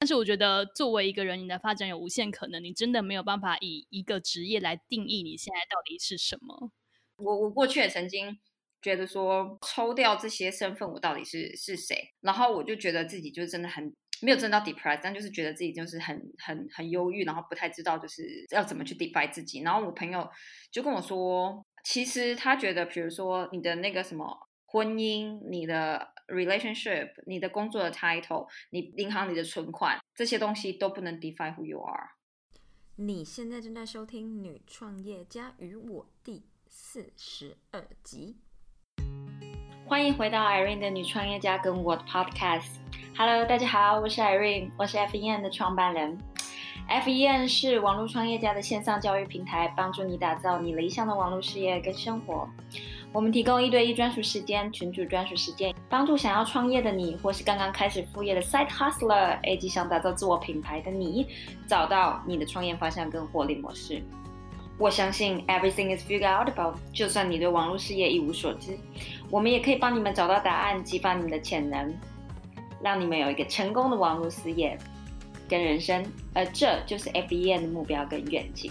但是我觉得，作为一个人，你的发展有无限可能，你真的没有办法以一个职业来定义你现在到底是什么。我我过去也曾经觉得说，抽掉这些身份，我到底是是谁？然后我就觉得自己就真的很没有真到 depressed，但就是觉得自己就是很很很忧郁，然后不太知道就是要怎么去 define 自己。然后我朋友就跟我说，其实他觉得，比如说你的那个什么婚姻，你的。relationship，你的工作的 title，你银行里的存款，这些东西都不能 define who you are。你现在正在收听《女创业家与我》第四十二集。欢迎回到 Irene 的女创业家跟我的 podcast。Hello，大家好，我是 Irene，我是 FEN 的创办人。FEN 是网络创业家的线上教育平台，帮助你打造你理想的网络事业跟生活。我们提供一对一专属时间、群主专属时间，帮助想要创业的你，或是刚刚开始副业的 side hustler，以及想打造自我品牌的你，找到你的创业方向跟获利模式。我相信 everything is figured out about，就算你对网络事业一无所知，我们也可以帮你们找到答案，激发你们的潜能，让你们有一个成功的网络事业跟人生。而这就是 FBN 的目标跟愿景。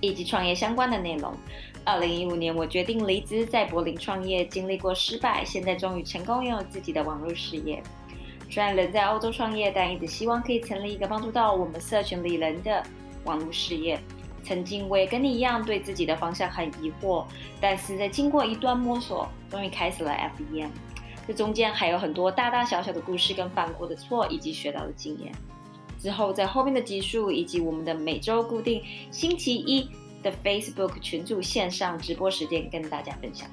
以及创业相关的内容。二零一五年，我决定离职，在柏林创业，经历过失败，现在终于成功拥有自己的网络事业。虽然人在欧洲创业，但一直希望可以成立一个帮助到我们社群里人的网络事业。曾经我也跟你一样，对自己的方向很疑惑，但是在经过一段摸索，终于开始了 FEM。这中间还有很多大大小小的故事，跟犯过的错，以及学到的经验。之后在后面的集数，以及我们的每周固定星期一。的 Facebook 群组线上直播时间跟大家分享，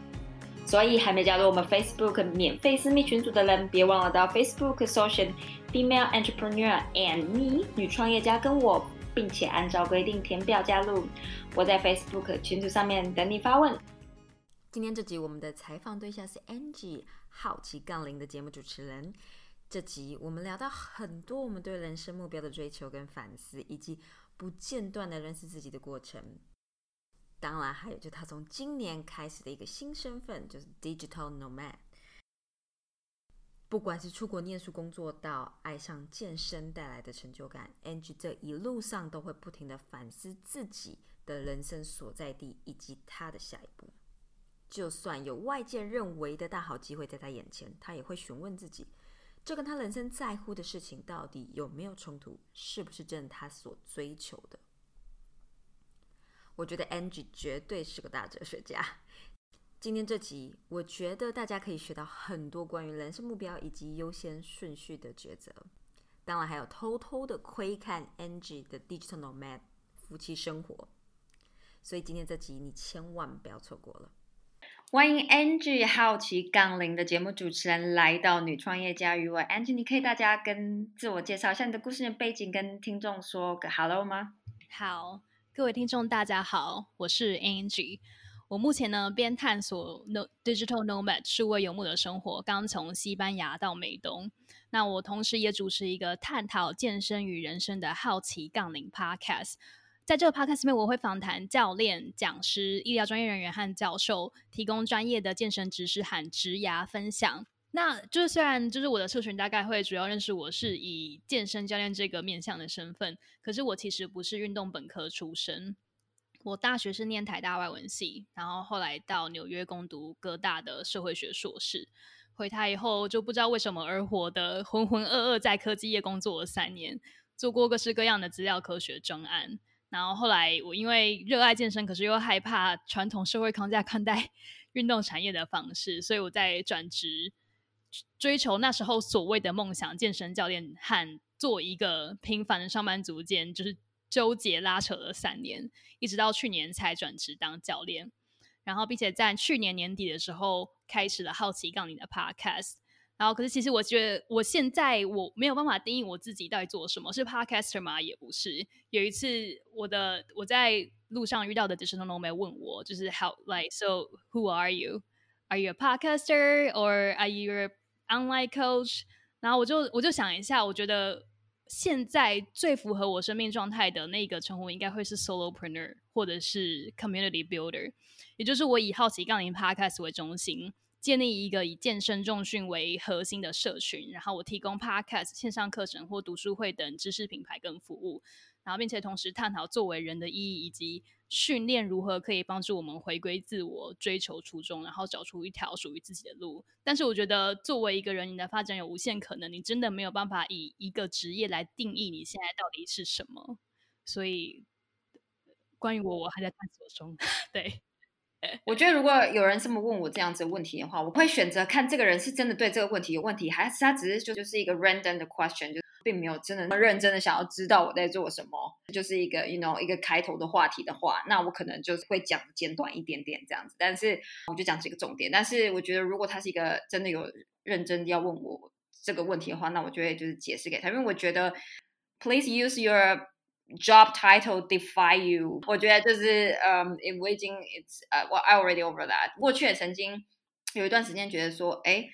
所以还没加入我们 Facebook 免费私密群组的人，别忘了到 Facebook Social Female Entrepreneur and Me 女创业家跟我，并且按照规定填表加入。我在 Facebook 群组上面等你发问。今天这集我们的采访对象是 Angie，好奇杠铃的节目主持人。这集我们聊到很多我们对人生目标的追求跟反思，以及不间断的认识自己的过程。当然，还有就他从今年开始的一个新身份，就是 digital nomad。不管是出国念书、工作，到爱上健身带来的成就感，Ang 这一路上都会不停的反思自己的人生所在地以及他的下一步。就算有外界认为的大好机会在他眼前，他也会询问自己：这跟他人生在乎的事情到底有没有冲突？是不是真的他所追求的？我觉得 Angie 绝对是个大哲学家。今天这集，我觉得大家可以学到很多关于人生目标以及优先顺序的抉择。当然，还有偷偷的窥看 Angie 的 Digital Nomad 夫妻生活。所以今天这集你千万不要错过了。欢迎 Angie 好奇杠铃的节目主持人来到女创业家与我。Angie，你可以大家跟自我介绍一下你的故事的背景，跟听众说个 Hello 吗？好。各位听众，大家好，我是 Angie。我目前呢边探索 No Digital Nomad 数位游牧的生活，刚从西班牙到美东。那我同时也主持一个探讨健身与人生的好奇杠铃 Podcast。在这个 Podcast 里面，我会访谈教练、讲师、医疗专业人员和教授，提供专业的健身知识和职涯分享。那就是虽然就是我的社群大概会主要认识我是以健身教练这个面向的身份，可是我其实不是运动本科出身。我大学是念台大外文系，然后后来到纽约攻读哥大的社会学硕士。回台以后就不知道为什么而活的浑浑噩噩在科技业工作了三年，做过各式各样的资料科学专案。然后后来我因为热爱健身，可是又害怕传统社会框架看待 运动产业的方式，所以我在转职。追求那时候所谓的梦想，健身教练和做一个平凡的上班族间，就是纠结拉扯了三年，一直到去年才转职当教练。然后，并且在去年年底的时候，开始了好奇杠铃的 Podcast。然后可是其实我觉得我现在我没有办法定义我自己到底做什么，是 podcaster 吗？也不是。有一次我的我在路上遇到的 digital nomad 问我，就是 how like so who are you? Are you a podcaster or are you a online coach？然后我就我就想一下，我觉得现在最符合我生命状态的那个称呼应该会是 solopreneur 或者是 community builder，也就是我以好奇杠铃 podcast 为中心。建立一个以健身重训为核心的社群，然后我提供 podcast、线上课程或读书会等知识品牌跟服务，然后并且同时探讨作为人的意义以及训练如何可以帮助我们回归自我、追求初衷，然后找出一条属于自己的路。但是我觉得，作为一个人，你的发展有无限可能，你真的没有办法以一个职业来定义你现在到底是什么。所以，关于我，我还在探索中。对。我觉得，如果有人这么问我这样子问题的话，我会选择看这个人是真的对这个问题有问题，还是他只是就就是一个 random 的 question，就并没有真的那么认真的想要知道我在做什么，就是一个 you know 一个开头的话题的话，那我可能就会讲简短一点点这样子。但是我就讲几个重点。但是我觉得，如果他是一个真的有认真要问我这个问题的话，那我就会就是解释给他，因为我觉得 please use your Job title defy you，我觉得就是嗯，我已经 it's 呃，我 I already over that。过去也曾经有一段时间觉得说，哎，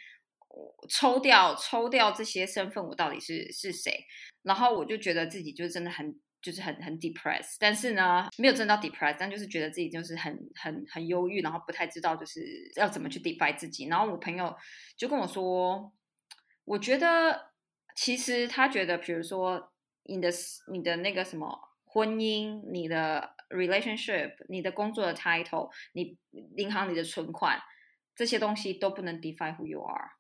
抽掉抽掉这些身份，我到底是是谁？然后我就觉得自己就是真的很就是很很 depressed。但是呢，没有真到 depressed，但就是觉得自己就是很很很忧郁，然后不太知道就是要怎么去 defy 自己。然后我朋友就跟我说，我觉得其实他觉得，比如说。你的你的那个什么婚姻，你的 relationship，你的工作的 title，你银行里的存款，这些东西都不能 define who you are。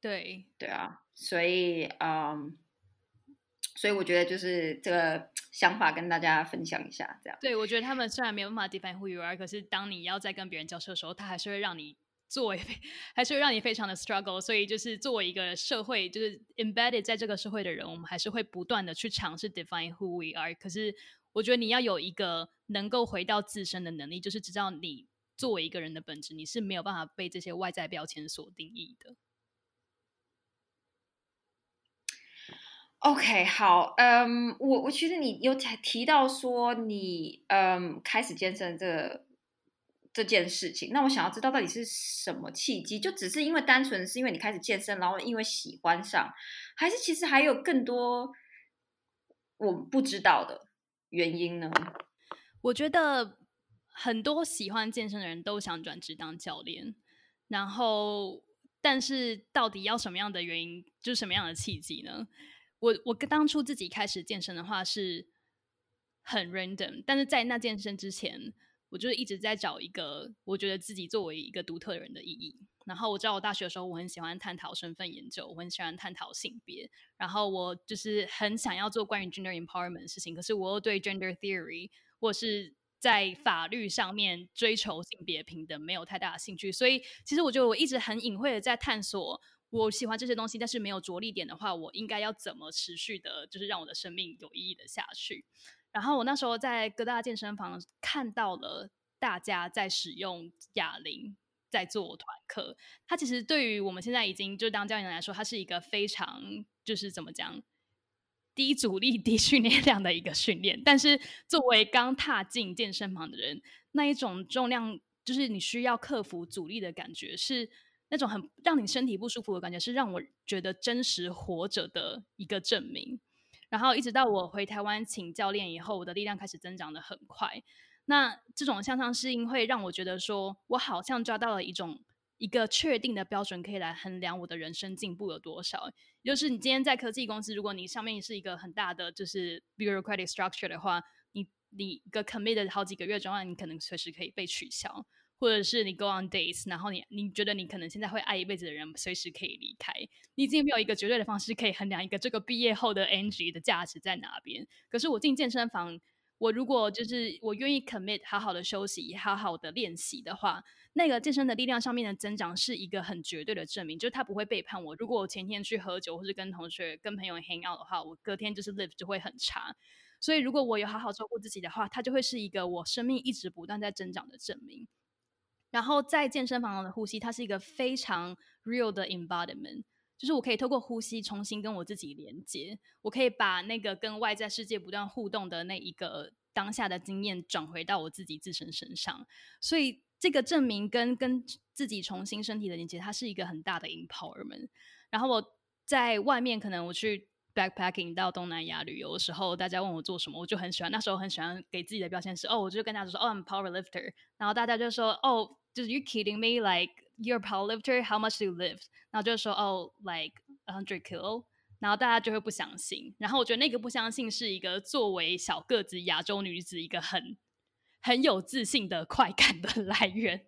对对啊，所以嗯，所以我觉得就是这个想法跟大家分享一下，这样。对，我觉得他们虽然没有办法 define who you are，可是当你要在跟别人交涉的时候，他还是会让你。作为还是会让你非常的 struggle，所以就是作为一个社会，就是 embedded 在这个社会的人，我们还是会不断的去尝试 define who we are。可是我觉得你要有一个能够回到自身的能力，就是知道你作为一个人的本质，你是没有办法被这些外在标签所定义的。OK，好，嗯，我我其实你有提到说你嗯开始健身这个。这件事情，那我想要知道到底是什么契机？就只是因为单纯是因为你开始健身，然后因为喜欢上，还是其实还有更多我不知道的原因呢？我觉得很多喜欢健身的人都想转职当教练，然后但是到底要什么样的原因，就是什么样的契机呢？我我当初自己开始健身的话是很 random，但是在那健身之前。我就是一直在找一个我觉得自己作为一个独特的人的意义。然后我知道我大学的时候，我很喜欢探讨身份研究，我很喜欢探讨性别。然后我就是很想要做关于 gender empowerment 的事情，可是我又对 gender theory 或是在法律上面追求性别平等没有太大的兴趣。所以其实我觉得我一直很隐晦的在探索，我喜欢这些东西，但是没有着力点的话，我应该要怎么持续的，就是让我的生命有意义的下去。然后我那时候在各大健身房看到了大家在使用哑铃在做团课，它其实对于我们现在已经就当教练来说，它是一个非常就是怎么讲低阻力、低训练量的一个训练。但是作为刚踏进健身房的人，那一种重量就是你需要克服阻力的感觉，是那种很让你身体不舒服的感觉，是让我觉得真实活着的一个证明。然后一直到我回台湾请教练以后，我的力量开始增长的很快。那这种向上适应会让我觉得说，我好像抓到了一种一个确定的标准，可以来衡量我的人生进步有多少。就是你今天在科技公司，如果你上面是一个很大的就是 bureaucratic structure 的话，你你一个 commit 好几个月之后，你可能随时可以被取消。或者是你 go on dates，然后你你觉得你可能现在会爱一辈子的人，随时可以离开。你已经没有一个绝对的方式可以衡量一个这个毕业后的 Angie 的价值在哪边。可是我进健身房，我如果就是我愿意 commit 好好的休息，好好的练习的话，那个健身的力量上面的增长是一个很绝对的证明，就是他不会背叛我。如果我前天去喝酒或是跟同学、跟朋友 hang out 的话，我隔天就是 live 就会很差。所以如果我有好好照顾自己的话，它就会是一个我生命一直不断在增长的证明。然后在健身房的呼吸，它是一个非常 real 的 embodiment，就是我可以透过呼吸重新跟我自己连接，我可以把那个跟外在世界不断互动的那一个当下的经验转回到我自己自身身上。所以这个证明跟跟自己重新身体的连接，它是一个很大的 empowerment。然后我在外面可能我去。Backpacking 到东南亚旅游的时候，大家问我做什么，我就很喜欢。那时候很喜欢给自己的标签是哦，我就跟大家说哦，I'm power lifter。然后大家就说哦，就是 You kidding me? Like you're power lifter? How much do you lift？然后就是说哦，like a hundred kilo。然后大家就会不相信。然后我觉得那个不相信是一个作为小个子亚洲女子一个很很有自信的快感的 来源。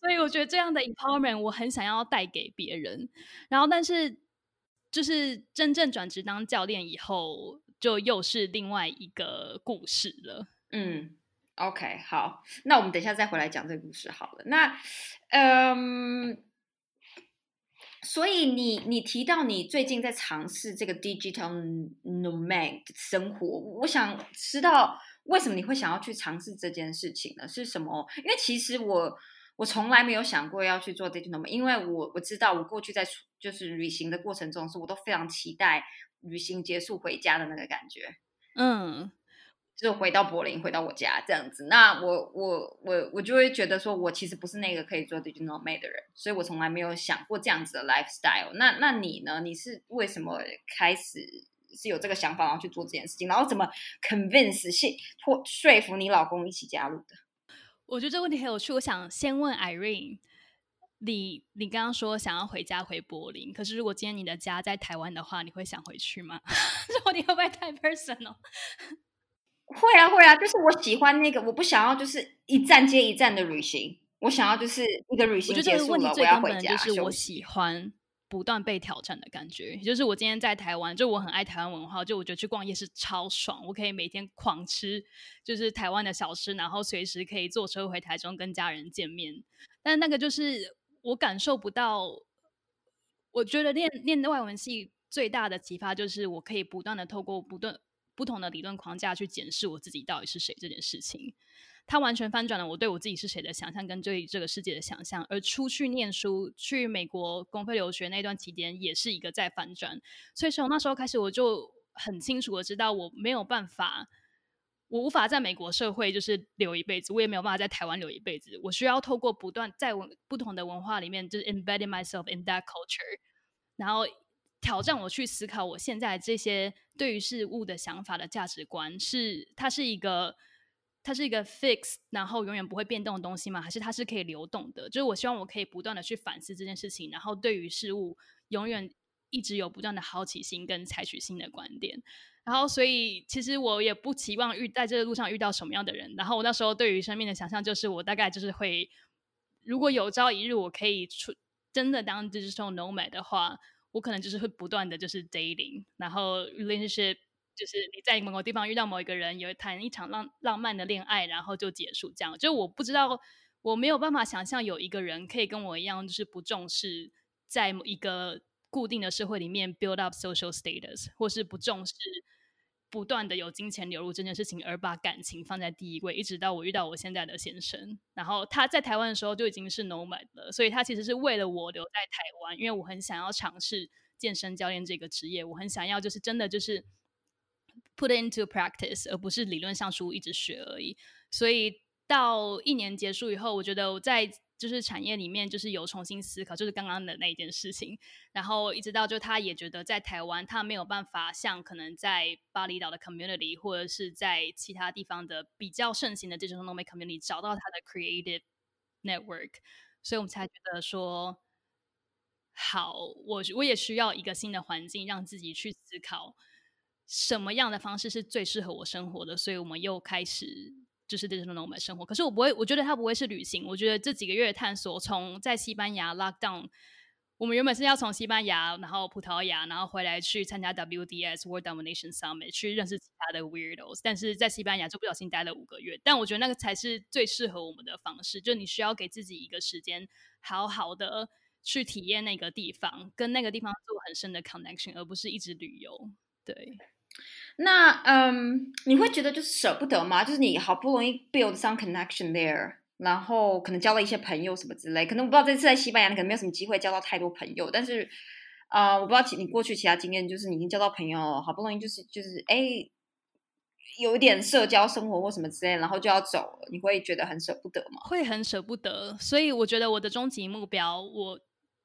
所以我觉得这样的 empowerment 我很想要带给别人。然后但是。就是真正转职当教练以后，就又是另外一个故事了。嗯，OK，好，那我们等一下再回来讲这个故事好了。那，嗯，所以你你提到你最近在尝试这个 digital nomad 生活，我想知道为什么你会想要去尝试这件事情呢？是什么？因为其实我。我从来没有想过要去做 digital，因为我我知道我过去在就是旅行的过程中，是我都非常期待旅行结束回家的那个感觉，嗯，就回到柏林，回到我家这样子。那我我我我就会觉得说，我其实不是那个可以做 digital made 的人，所以我从来没有想过这样子的 lifestyle。那那你呢？你是为什么开始是有这个想法，然后去做这件事情？然后怎么 convince 说说说服你老公一起加入的？我觉得这个问题很有趣。我想先问 Irene，你你刚刚说想要回家回柏林，可是如果今天你的家在台湾的话，你会想回去吗？这你会不会太 personal？会啊会啊，就是我喜欢那个，我不想要就是一站接一站的旅行，我想要就是一个旅行结束了，我要回家就是我喜欢。不断被挑战的感觉，也就是我今天在台湾，就我很爱台湾文化，就我觉得去逛夜市超爽，我可以每天狂吃，就是台湾的小吃，然后随时可以坐车回台中跟家人见面。但那个就是我感受不到，我觉得练练外文系最大的启发就是我可以不断的透过不断不同的理论框架去检视我自己到底是谁这件事情。他完全翻转了我对我自己是谁的想象，跟对这个世界的想象。而出去念书，去美国公费留学那段期间，也是一个在翻转。所以从那时候开始，我就很清楚的知道，我没有办法，我无法在美国社会就是留一辈子，我也没有办法在台湾留一辈子。我需要透过不断在文不同的文化里面，就是 embedding myself in that culture，然后挑战我去思考我现在这些对于事物的想法的价值观，是它是一个。它是一个 fix，然后永远不会变动的东西吗？还是它是可以流动的？就是我希望我可以不断的去反思这件事情，然后对于事物永远一直有不断的好奇心跟采取新的观点。然后，所以其实我也不期望遇在这个路上遇到什么样的人。然后我那时候对于生命的想象就是，我大概就是会，如果有朝一日我可以出真的当 digital nomad 的话，我可能就是会不断的就是 dating，然后 relationship。就是你在某个地方遇到某一个人，有谈一场浪浪漫的恋爱，然后就结束。这样，就我不知道，我没有办法想象有一个人可以跟我一样，就是不重视在一个固定的社会里面 build up social status，或是不重视不断的有金钱流入这件事情，而把感情放在第一位。一直到我遇到我现在的先生，然后他在台湾的时候就已经是 nomad 了，所以他其实是为了我留在台湾，因为我很想要尝试健身教练这个职业，我很想要就是真的就是。Put into practice，而不是理论上书一直学而已。所以到一年结束以后，我觉得我在就是产业里面就是有重新思考，就是刚刚的那一件事情。然后一直到就他也觉得在台湾他没有办法像可能在巴厘岛的 community 或者是在其他地方的比较盛行的这种 nomad community 找到他的 creative network，所以我们才觉得说好，我我也需要一个新的环境，让自己去思考。什么样的方式是最适合我生活的？所以我们又开始就是这种 nomad 生活。可是我不会，我觉得它不会是旅行。我觉得这几个月的探索，从在西班牙 lock down，我们原本是要从西班牙，然后葡萄牙，然后回来去参加 WDS World Domination Summit，去认识其他的 weirdos。但是在西班牙就不小心待了五个月。但我觉得那个才是最适合我们的方式，就你需要给自己一个时间，好好的去体验那个地方，跟那个地方做很深的 connection，而不是一直旅游。对。那嗯，你会觉得就是舍不得吗？就是你好不容易 build some connection there，然后可能交了一些朋友什么之类。可能我不知道这次在西班牙，你可能没有什么机会交到太多朋友，但是啊，我不知道你过去其他经验，就是你已经交到朋友了，好不容易就是就是哎。有一点社交生活或什么之类，然后就要走了，你会觉得很舍不得吗？会很舍不得，所以我觉得我的终极目标，我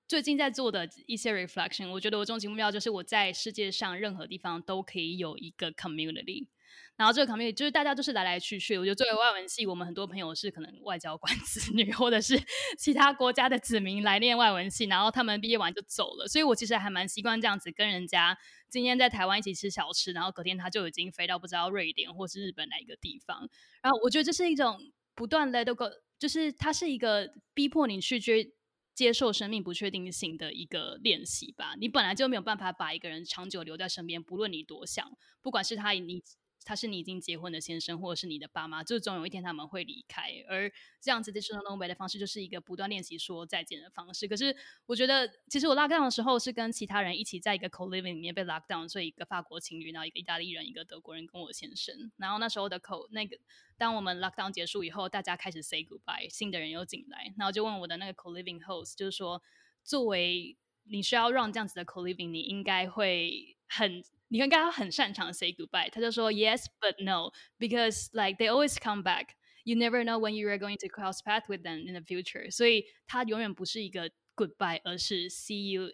最近在做的一些 reflection，我觉得我终极目标就是我在世界上任何地方都可以有一个 community。然后这个 community 就是大家都是来来去去。我觉得作为外文系，我们很多朋友是可能外交官子女，或者是其他国家的子民来念外文系，然后他们毕业完就走了。所以我其实还蛮习惯这样子跟人家今天在台湾一起吃小吃，然后隔天他就已经飞到不知道瑞典或是日本哪一个地方。然后我觉得这是一种不断 let go，就是它是一个逼迫你去追接受生命不确定性的一个练习吧。你本来就没有办法把一个人长久留在身边，不论你多想，不管是他你。他是你已经结婚的先生，或者是你的爸妈，就总有一天他们会离开。而这样子的 digital nomad 的方式，就是一个不断练习说再见的方式。可是我觉得，其实我 lock down 的时候是跟其他人一起在一个 co living 里面被 lock down，所以一个法国情侣，然后一个意大利人，一个德国人跟我先生。然后那时候的 co 那个，当我们 lock down 结束以后，大家开始 say goodbye，新的人又进来，然后就问我的那个 co living host，就是说，作为你需要让这样子的 co living，你应该会很。你应该很擅长 say goodbye，他就说 yes but no because like they always come back. You never know when you are going to cross path with them in the future. 所以他永远不是一个 goodbye，而是 see you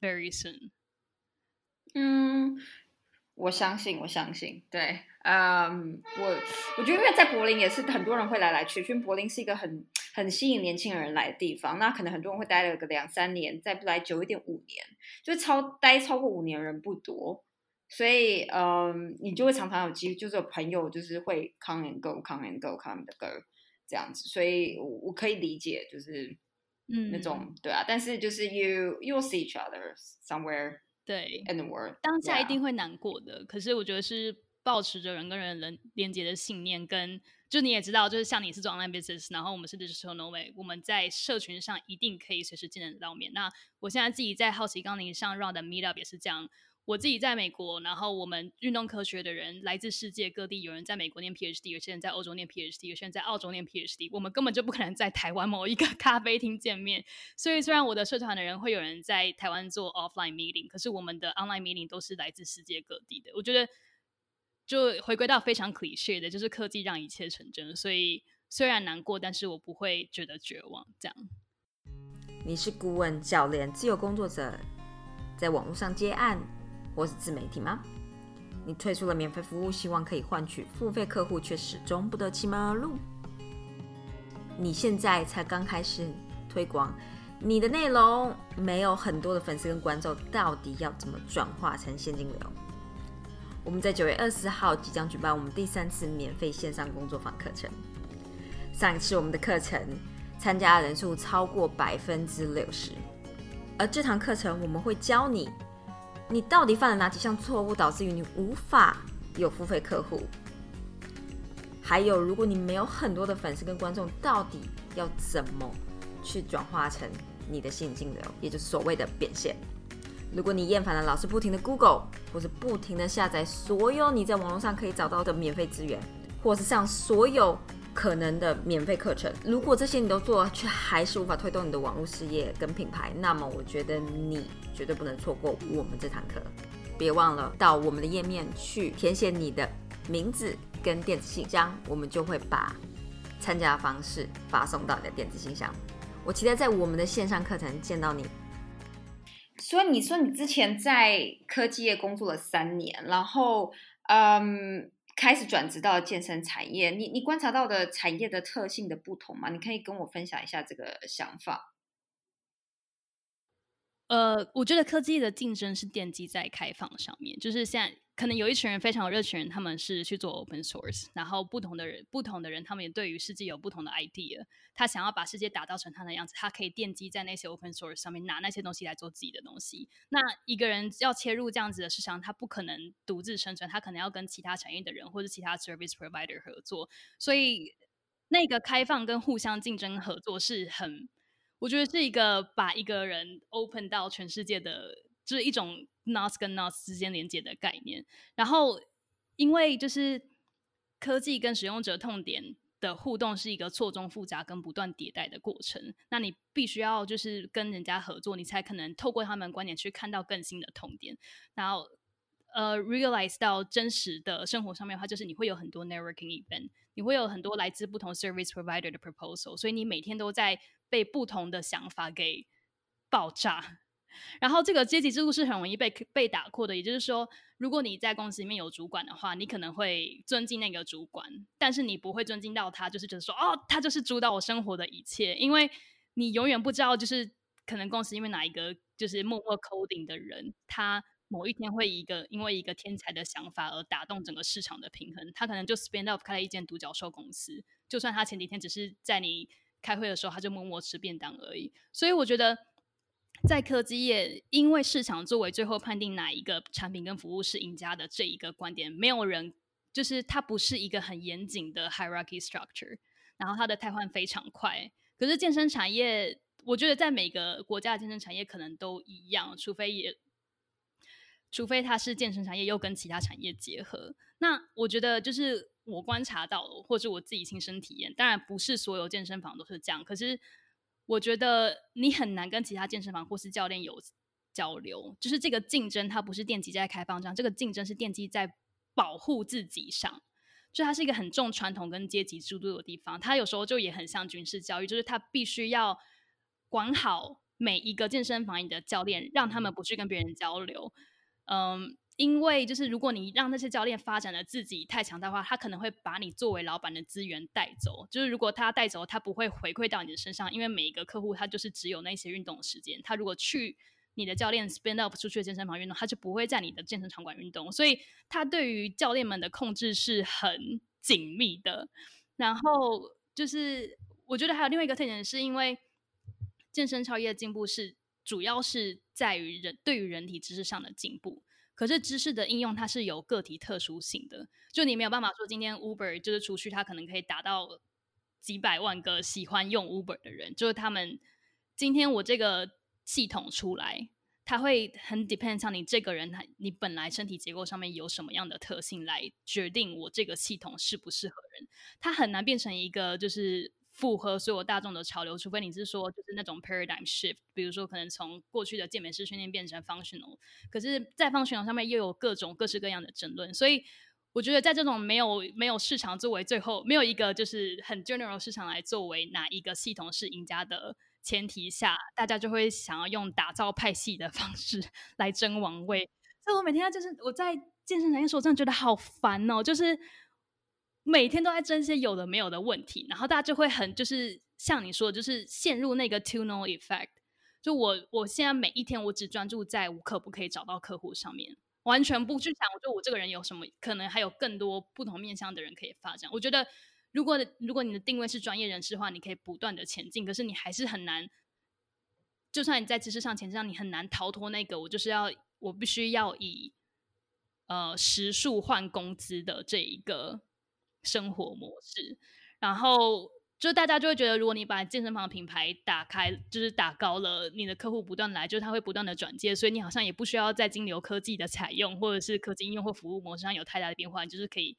very soon。嗯，我相信，我相信，对，嗯，我我觉得因为在柏林也是很多人会来来去，因为柏林是一个很很吸引年轻人来的地方。那可能很多人会待了个两三年，再不来久一点五年，就超待超过五年人不多。所以，嗯，你就会常常有机会，就是有朋友就是会 come and go，come and go，come and go 这样子。所以，我我可以理解，就是嗯那种对啊。但是，就是 you you see each other somewhere 对 in the world，当下一定会难过的。可是，我觉得是保持着人跟人人连接的信念，跟就你也知道，就是像你是做 online business，然后我们是 digital nomad，我们在社群上一定可以随时见得到面。那我现在自己在好奇杠铃上 round 的 meetup 也是这样。我自己在美国，然后我们运动科学的人来自世界各地，有人在美国念 PhD，有些人在欧洲念 PhD，有些人在澳洲念 PhD。我们根本就不可能在台湾某一个 咖啡厅见面。所以，虽然我的社团的人会有人在台湾做 offline meeting，可是我们的 online meeting 都是来自世界各地的。我觉得，就回归到非常 cliche 的，就是科技让一切成真。所以，虽然难过，但是我不会觉得绝望。这样，你是顾问、教练、自由工作者，在网络上接案。或是自媒体吗？你推出了免费服务，希望可以换取付费客户，却始终不得其门而入。你现在才刚开始推广你的内容，没有很多的粉丝跟观众，到底要怎么转化成现金流？我们在九月二十号即将举办我们第三次免费线上工作坊课程。上一次我们的课程参加人数超过百分之六十，而这堂课程我们会教你。你到底犯了哪几项错误，导致于你无法有付费客户？还有，如果你没有很多的粉丝跟观众，到底要怎么去转化成你的现金流，也就是所谓的变现？如果你厌烦了老是不停的 Google，或是不停的下载所有你在网络上可以找到的免费资源，或是上所有。可能的免费课程，如果这些你都做，却还是无法推动你的网络事业跟品牌，那么我觉得你绝对不能错过我们这堂课。别忘了到我们的页面去填写你的名字跟电子信箱，我们就会把参加方式发送到你的电子信箱。我期待在我们的线上课程见到你。所以你说你之前在科技业工作了三年，然后嗯。开始转职到健身产业，你你观察到的产业的特性的不同吗？你可以跟我分享一下这个想法。呃，我觉得科技的竞争是奠基在开放上面，就是现在。可能有一群人非常有热情人，他们是去做 open source，然后不同的人，不同的人，他们也对于世界有不同的 idea。他想要把世界打造成他的样子，他可以奠基在那些 open source 上面，拿那些东西来做自己的东西。那一个人要切入这样子的市场，他不可能独自生存，他可能要跟其他产业的人或者其他 service provider 合作。所以那个开放跟互相竞争合作是很，我觉得是一个把一个人 open 到全世界的。就是一种 NOS 跟 NOS 之间连接的概念，然后因为就是科技跟使用者痛点的互动是一个错综复杂跟不断迭代的过程。那你必须要就是跟人家合作，你才可能透过他们观点去看到更新的痛点，然后呃 realize 到真实的生活上面的话，就是你会有很多 networking event，你会有很多来自不同 service provider 的 proposal，所以你每天都在被不同的想法给爆炸。然后这个阶级制度是很容易被被打破的，也就是说，如果你在公司里面有主管的话，你可能会尊敬那个主管，但是你不会尊敬到他，就是觉得说，哦，他就是主导我生活的一切，因为你永远不知道，就是可能公司因为哪一个就是默默 coding 的人，他某一天会一个因为一个天才的想法而打动整个市场的平衡，他可能就 spin off 开了一间独角兽公司，就算他前几天只是在你开会的时候，他就默默吃便当而已，所以我觉得。在科技业，因为市场作为最后判定哪一个产品跟服务是赢家的这一个观点，没有人就是它不是一个很严谨的 hierarchy structure，然后它的替换非常快。可是健身产业，我觉得在每个国家的健身产业可能都一样，除非也除非它是健身产业又跟其他产业结合。那我觉得就是我观察到，或者我自己亲身体验，当然不是所有健身房都是这样，可是。我觉得你很难跟其他健身房或是教练有交流，就是这个竞争它不是奠基在开放上，这个竞争是奠基在保护自己上，就它是一个很重传统跟阶级制度的地方，它有时候就也很像军事教育，就是它必须要管好每一个健身房里的教练，让他们不去跟别人交流，嗯。因为就是如果你让那些教练发展的自己太强大的话，他可能会把你作为老板的资源带走。就是如果他带走，他不会回馈到你的身上，因为每一个客户他就是只有那些运动的时间。他如果去你的教练 spin up 出去的健身房运动，他就不会在你的健身场馆运动。所以他对于教练们的控制是很紧密的。然后就是我觉得还有另外一个特点，是因为健身超业的进步是主要是在于人对于人体知识上的进步。可是知识的应用它是有个体特殊性的，就你没有办法说今天 Uber 就是出去，它可能可以达到几百万个喜欢用 Uber 的人，就是他们今天我这个系统出来，它会很 depend 上你这个人，他你本来身体结构上面有什么样的特性来决定我这个系统适不适合人，它很难变成一个就是。符合所有大众的潮流，除非你是说就是那种 paradigm shift，比如说可能从过去的健美式训练变成 functional，可是，在 functional 上面又有各种各式各样的争论，所以我觉得在这种没有没有市场作为最后没有一个就是很 general 市场来作为哪一个系统是赢家的前提下，大家就会想要用打造派系的方式来争王位。所以我每天就是我在健身产业时候，真的觉得好烦哦，就是。每天都在争一些有的没有的问题，然后大家就会很就是像你说，的，就是陷入那个 tunnel effect。就我我现在每一天，我只专注在我可不可以找到客户上面，完全不去想，我就我这个人有什么可能，还有更多不同面向的人可以发展。我觉得，如果如果你的定位是专业人士的话，你可以不断的前进，可是你还是很难。就算你在知识上前进，你很难逃脱那个我就是要我必须要以呃时数换工资的这一个。生活模式，然后就大家就会觉得，如果你把健身房品牌打开，就是打高了，你的客户不断来，就是他会不断的转接，所以你好像也不需要在金流科技的采用，或者是科技应用或服务模式上有太大的变化，就是可以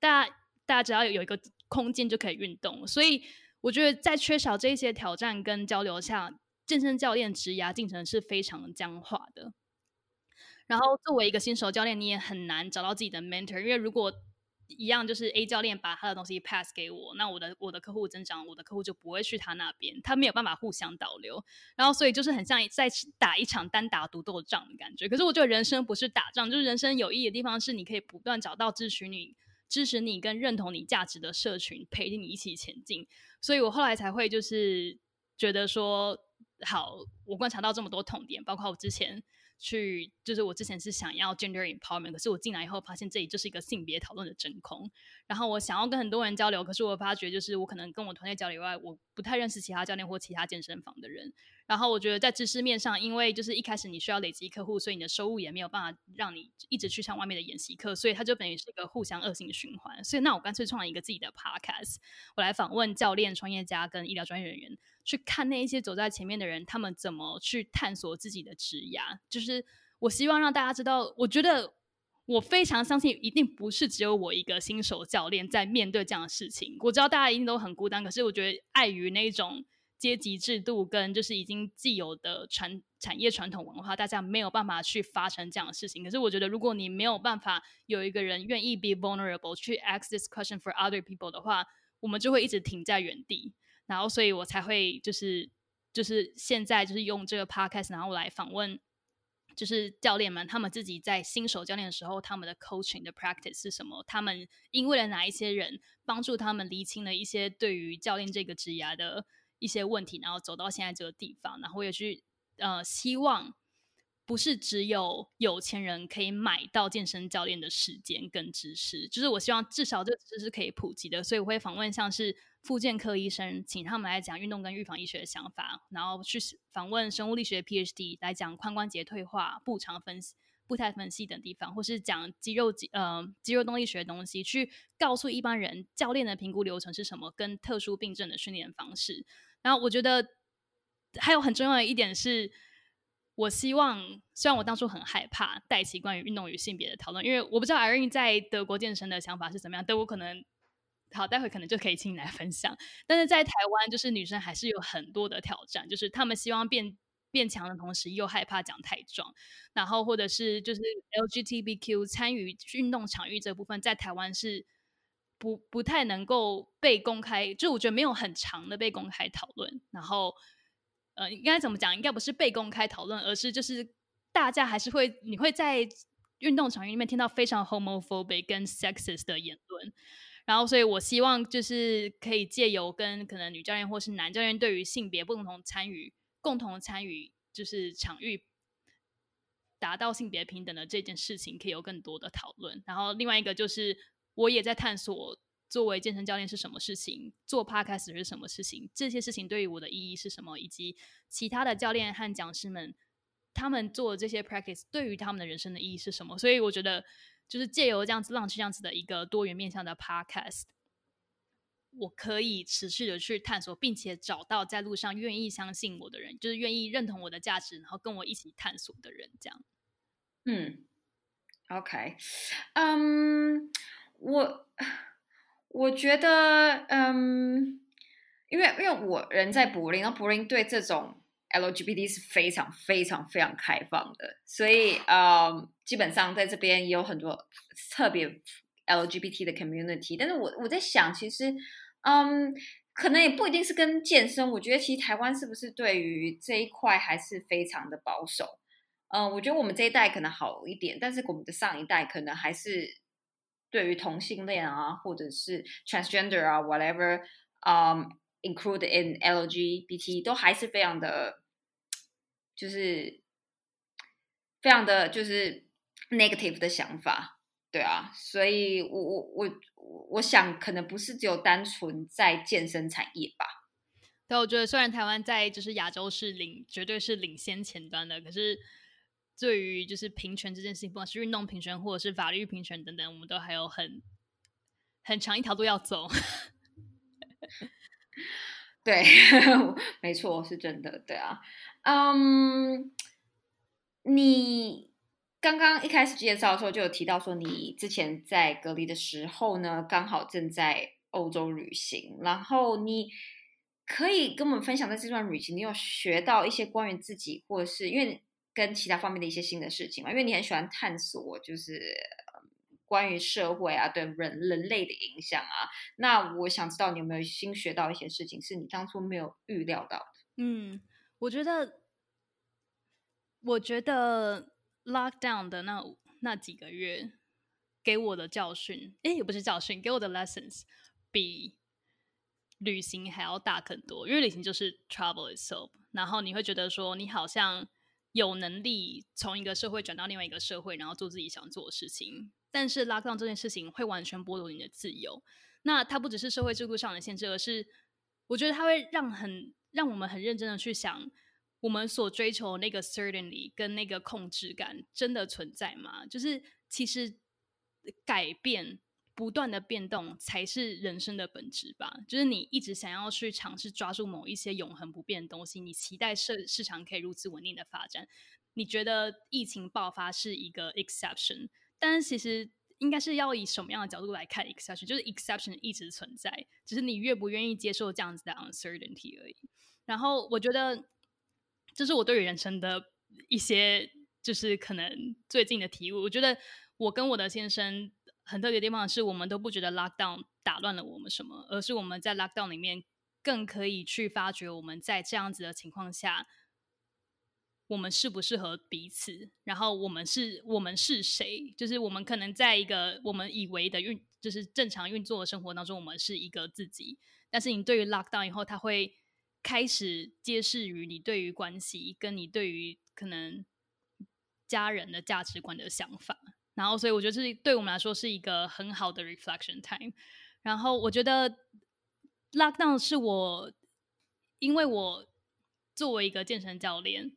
大家大家只要有一个空间就可以运动。所以我觉得在缺少这些挑战跟交流下，健身教练职涯进程是非常僵化的。然后作为一个新手教练，你也很难找到自己的 mentor，因为如果一样就是 A 教练把他的东西 pass 给我，那我的我的客户增长，我的客户就不会去他那边，他没有办法互相导流，然后所以就是很像在打一场单打独斗仗的感觉。可是我觉得人生不是打仗，就是人生有意义的地方是你可以不断找到支持你、支持你跟认同你价值的社群，陪着你一起前进。所以我后来才会就是觉得说，好，我观察到这么多痛点，包括我之前。去就是我之前是想要 gender empowerment，可是我进来以后发现这里就是一个性别讨论的真空。然后我想要跟很多人交流，可是我发觉就是我可能跟我团队交流以外，我不太认识其他教练或其他健身房的人。然后我觉得在知识面上，因为就是一开始你需要累积客户，所以你的收入也没有办法让你一直去上外面的演习课，所以它就等于是一个互相恶性循环。所以那我干脆创了一个自己的 podcast，我来访问教练、创业家跟医疗专业人员，去看那一些走在前面的人，他们怎么去探索自己的职涯。就是我希望让大家知道，我觉得我非常相信，一定不是只有我一个新手教练在面对这样的事情。我知道大家一定都很孤单，可是我觉得碍于那种阶级制度跟就是已经既有的传产业传统文化，大家没有办法去发生这样的事情。可是我觉得，如果你没有办法有一个人愿意 be vulnerable 去 ask this question for other people 的话，我们就会一直停在原地。然后，所以我才会就是就是现在就是用这个 podcast，然后来访问。就是教练们，他们自己在新手教练的时候，他们的 coaching 的 practice 是什么？他们因为了哪一些人帮助他们厘清了一些对于教练这个职业的一些问题，然后走到现在这个地方，然后也去呃希望。不是只有有钱人可以买到健身教练的时间跟知识，就是我希望至少这个知识可以普及的，所以我会访问像是复健科医生，请他们来讲运动跟预防医学的想法，然后去访问生物力学 PhD 来讲髋关节退化、步长分析、步态分析等地方，或是讲肌肉肌呃肌肉动力学的东西，去告诉一般人教练的评估流程是什么，跟特殊病症的训练方式。然后我觉得还有很重要的一点是。我希望，虽然我当初很害怕带起关于运动与性别的讨论，因为我不知道 Irene 在德国健身的想法是怎么样。德国可能好，待会可能就可以请你来分享。但是在台湾，就是女生还是有很多的挑战，就是她们希望变变强的同时，又害怕讲太壮。然后或者是就是 LGBTQ 参与运动场域这部分，在台湾是不不太能够被公开，就我觉得没有很长的被公开讨论。然后。呃，应该怎么讲？应该不是被公开讨论，而是就是大家还是会，你会在运动场域里面听到非常 homophobic 跟 sexist 的言论。然后，所以我希望就是可以借由跟可能女教练或是男教练对于性别不同参与、共同参与，就是场域达到性别平等的这件事情，可以有更多的讨论。然后，另外一个就是我也在探索。作为健身教练是什么事情？做 podcast 是什么事情？这些事情对于我的意义是什么？以及其他的教练和讲师们，他们做这些 practice 对于他们的人生的意义是什么？所以我觉得，就是借由这样子、浪这样子的一个多元面向的 podcast，我可以持续的去探索，并且找到在路上愿意相信我的人，就是愿意认同我的价值，然后跟我一起探索的人。这样，嗯，OK，嗯，我。我觉得，嗯，因为因为我人在柏林，然后柏林对这种 LGBT 是非常非常非常开放的，所以，呃，基本上在这边也有很多特别 LGBT 的 community。但是我我在想，其实，嗯，可能也不一定是跟健身。我觉得其实台湾是不是对于这一块还是非常的保守？嗯，我觉得我们这一代可能好一点，但是我们的上一代可能还是。对于同性恋啊，或者是 transgender 啊，whatever，嗯，include in LGBT 都还是非常的，就是非常的就是 negative 的想法，对啊，所以我我我我想可能不是只有单纯在健身产业吧。对，我觉得虽然台湾在就是亚洲是领绝对是领先前端的，可是。对于就是平权这件事情，不管是运动平权或者是法律平权等等，我们都还有很很长一条路要走。对，没错，是真的。对啊，嗯，你刚刚一开始介绍的时候就有提到说，你之前在隔离的时候呢，刚好正在欧洲旅行，然后你可以跟我们分享在这段旅行，你有学到一些关于自己，或者是因为。跟其他方面的一些新的事情嘛，因为你很喜欢探索，就是关于社会啊，对人人类的影响啊。那我想知道你有没有新学到一些事情，是你当初没有预料到的？嗯，我觉得，我觉得 lockdown 的那那几个月给我的教训，哎，也不是教训，给我的 lessons 比旅行还要大很多。因为旅行就是 travel itself，然后你会觉得说，你好像。有能力从一个社会转到另外一个社会，然后做自己想做的事情。但是拉杠这件事情会完全剥夺你的自由。那它不只是社会制度上的限制，而是我觉得它会让很让我们很认真的去想，我们所追求那个 certainty 跟那个控制感真的存在吗？就是其实改变。不断的变动才是人生的本质吧。就是你一直想要去尝试抓住某一些永恒不变的东西，你期待市市场可以如此稳定的发展。你觉得疫情爆发是一个 exception，但其实应该是要以什么样的角度来看 exception，就是 exception 一直存在，只是你愿不愿意接受这样子的 uncertainty 而已。然后我觉得这是我对于人生的一些，就是可能最近的体悟。我觉得我跟我的先生很特别的地方是，我们都不觉得 lockdown 打乱了我们什么，而是我们在 lockdown 里面更可以去发掘我们在这样子的情况下。我们适不适合彼此？然后我们是我们是谁？就是我们可能在一个我们以为的运，就是正常运作的生活当中，我们是一个自己。但是你对于 lockdown 以后，他会开始揭示于你对于关系，跟你对于可能家人的价值观的想法。然后，所以我觉得这对我们来说是一个很好的 reflection time。然后，我觉得 lockdown 是我，因为我作为一个健身教练。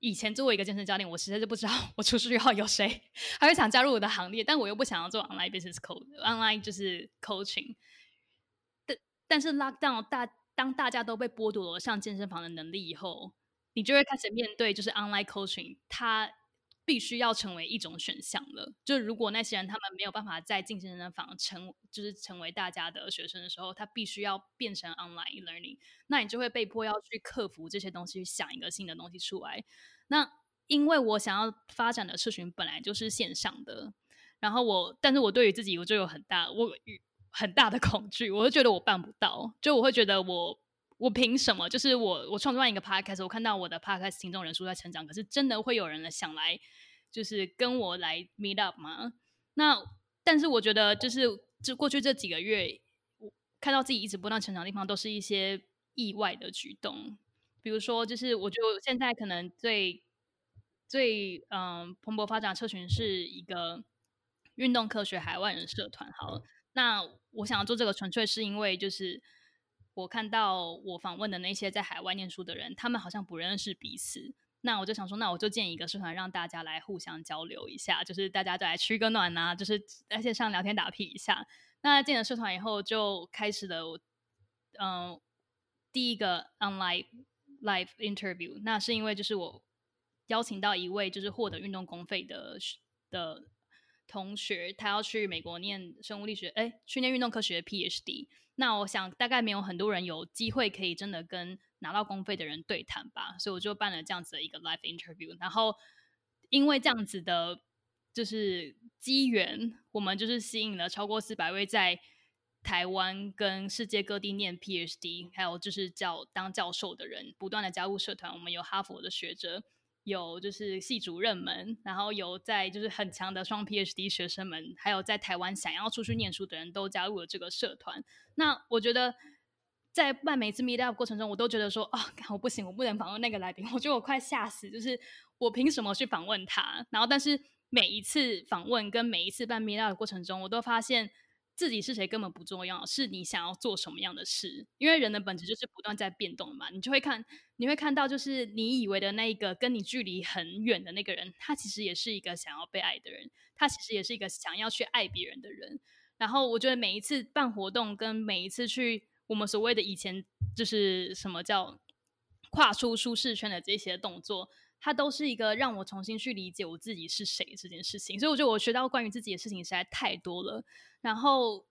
以前作为一个健身教练，我实在是不知道我出去后有谁还会想加入我的行列，但我又不想要做 online business coach，online 就是 coaching。但但是 lockdown 大当大家都被剥夺了上健身房的能力以后，你就会开始面对就是 online coaching，它。必须要成为一种选项了。就如果那些人他们没有办法在进健身房成，就是成为大家的学生的时候，他必须要变成 online learning，那你就会被迫要去克服这些东西，想一个新的东西出来。那因为我想要发展的社群本来就是线上的，然后我，但是我对于自己我就有很大我很大的 恐惧，我会觉得我办不到，就我会觉得我。我凭什么？就是我，我创作一个 podcast，我看到我的 podcast 听众人数在成长，可是真的会有人想来，就是跟我来 meet up 吗？那但是我觉得，就是这过去这几个月，我看到自己一直不断成长的地方，都是一些意外的举动。比如说，就是我觉得现在可能最最嗯蓬勃发展社群是一个运动科学海外人社团。好，那我想要做这个，纯粹是因为就是。我看到我访问的那些在海外念书的人，他们好像不认识彼此。那我就想说，那我就建一个社团，让大家来互相交流一下，就是大家再来取个暖呐，就是在线上聊天打屁一下。那建了社团以后，就开始了我，嗯，第一个 online live interview。那是因为就是我邀请到一位就是获得运动公费的的同学，他要去美国念生物力学，哎，去念运动科学 PhD。那我想大概没有很多人有机会可以真的跟拿到公费的人对谈吧，所以我就办了这样子的一个 live interview。然后因为这样子的，就是机缘，我们就是吸引了超过四百位在台湾跟世界各地念 PhD，还有就是教当教授的人，不断的加入社团。我们有哈佛的学者。有就是系主任们，然后有在就是很强的双 PhD 学生们，还有在台湾想要出去念书的人都加入了这个社团。那我觉得在办每次 Meet Up 过程中，我都觉得说啊，我不行，我不能访问那个来宾，我觉得我快吓死，就是我凭什么去访问他？然后，但是每一次访问跟每一次办 Meet Up 的过程中，我都发现。自己是谁根本不重要，是你想要做什么样的事。因为人的本质就是不断在变动嘛，你就会看，你会看到，就是你以为的那一个跟你距离很远的那个人，他其实也是一个想要被爱的人，他其实也是一个想要去爱别人的人。然后我觉得每一次办活动，跟每一次去我们所谓的以前就是什么叫跨出舒适圈的这些动作。它都是一个让我重新去理解我自己是谁这件事情，所以我觉得我学到关于自己的事情实在太多了。然后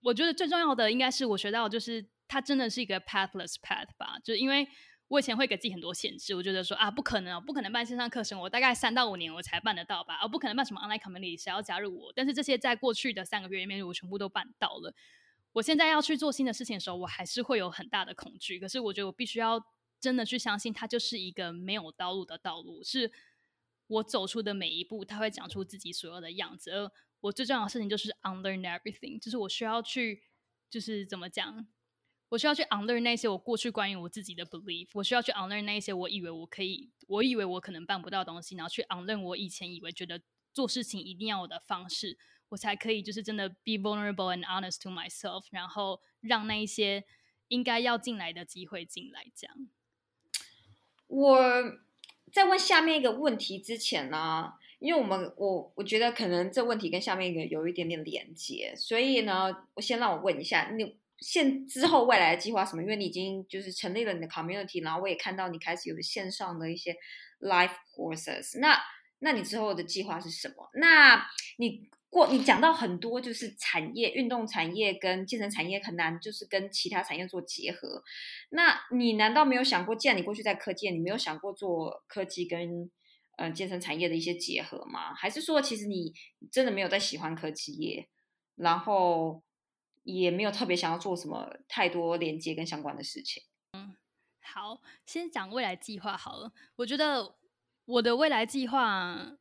我觉得最重要的应该是我学到，就是它真的是一个 pathless path 吧。就是因为我以前会给自己很多限制，我觉得说啊，不可能，不可能办线上课程，我大概三到五年我才办得到吧，而不可能办什么 online community，谁要加入我？但是这些在过去的三个月里面，我全部都办到了。我现在要去做新的事情的时候，我还是会有很大的恐惧。可是我觉得我必须要。真的去相信，它就是一个没有道路的道路，是我走出的每一步，它会讲出自己所有的样子。而我最重要的事情就是 unlearn everything，就是我需要去，就是怎么讲，我需要去 unlearn 那些我过去关于我自己的 belief，我需要去 unlearn 那些我以为我可以，我以为我可能办不到东西，然后去 unlearn 我以前以为觉得做事情一定要有的方式，我才可以就是真的 be vulnerable and honest to myself，然后让那一些应该要进来的机会进来，这样。我在问下面一个问题之前呢，因为我们我我觉得可能这问题跟下面一个有一点点连接，所以呢，我先让我问一下，你现之后未来的计划什么？因为你已经就是成立了你的 community，然后我也看到你开始有线上的一些 live courses。那那你之后的计划是什么？那你过你讲到很多就是产业，运动产业跟健身产业很难就是跟其他产业做结合。那你难道没有想过，既然你过去在科技，你没有想过做科技跟呃健身产业的一些结合吗？还是说其实你真的没有在喜欢科技业，然后也没有特别想要做什么太多连接跟相关的事情？嗯，好，先讲未来计划好了。我觉得。我的未来计划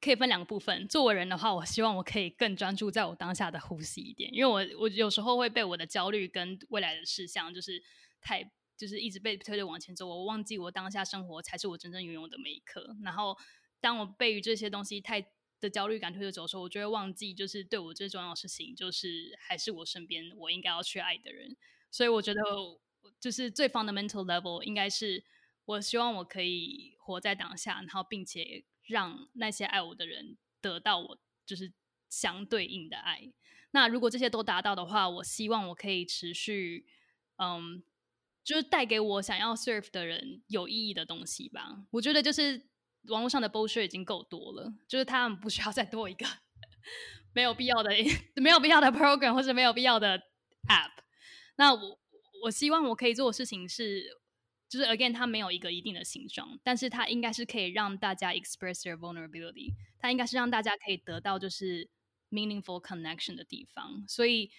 可以分两个部分。作为人的话，我希望我可以更专注在我当下的呼吸一点，因为我我有时候会被我的焦虑跟未来的事项，就是太就是一直被推着往前走，我忘记我当下生活才是我真正拥有的每一刻。然后当我被于这些东西太的焦虑感推着走的时候，我就会忘记，就是对我最重要的事情，就是还是我身边我应该要去爱的人。所以我觉得，就是最 fundamental level 应该是。我希望我可以活在当下，然后并且让那些爱我的人得到我就是相对应的爱。那如果这些都达到的话，我希望我可以持续，嗯，就是带给我想要 serve 的人有意义的东西吧。我觉得就是网络上的 bullshit 已经够多了，就是他们不需要再多一个没有必要的、没有必要的 program 或者没有必要的 app。那我我希望我可以做的事情是。就是 again，它没有一个一定的形状，但是它应该是可以让大家 express their vulnerability，它应该是让大家可以得到就是 meaningful connection 的地方。所以